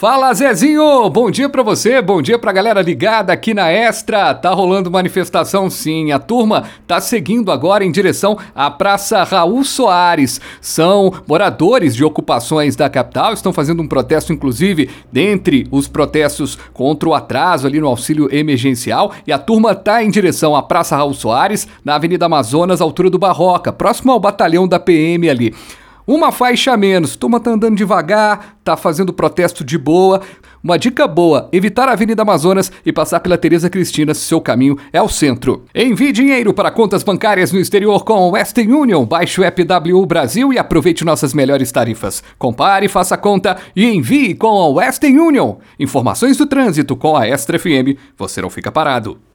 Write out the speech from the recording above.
Fala Zezinho, bom dia para você, bom dia pra galera ligada aqui na Extra. Tá rolando manifestação sim, a turma tá seguindo agora em direção à Praça Raul Soares. São moradores de ocupações da capital, estão fazendo um protesto inclusive dentre os protestos contra o atraso ali no auxílio emergencial e a turma tá em direção à Praça Raul Soares, na Avenida Amazonas, altura do Barroca, próximo ao batalhão da PM ali. Uma faixa a menos, turma tá andando devagar, tá fazendo protesto de boa. Uma dica boa: evitar a Avenida Amazonas e passar pela Tereza Cristina se seu caminho é o centro. Envie dinheiro para contas bancárias no exterior com Western Union. Baixe o app Brasil e aproveite nossas melhores tarifas. Compare, faça conta e envie com a Western Union. Informações do trânsito com a Extra FM. Você não fica parado.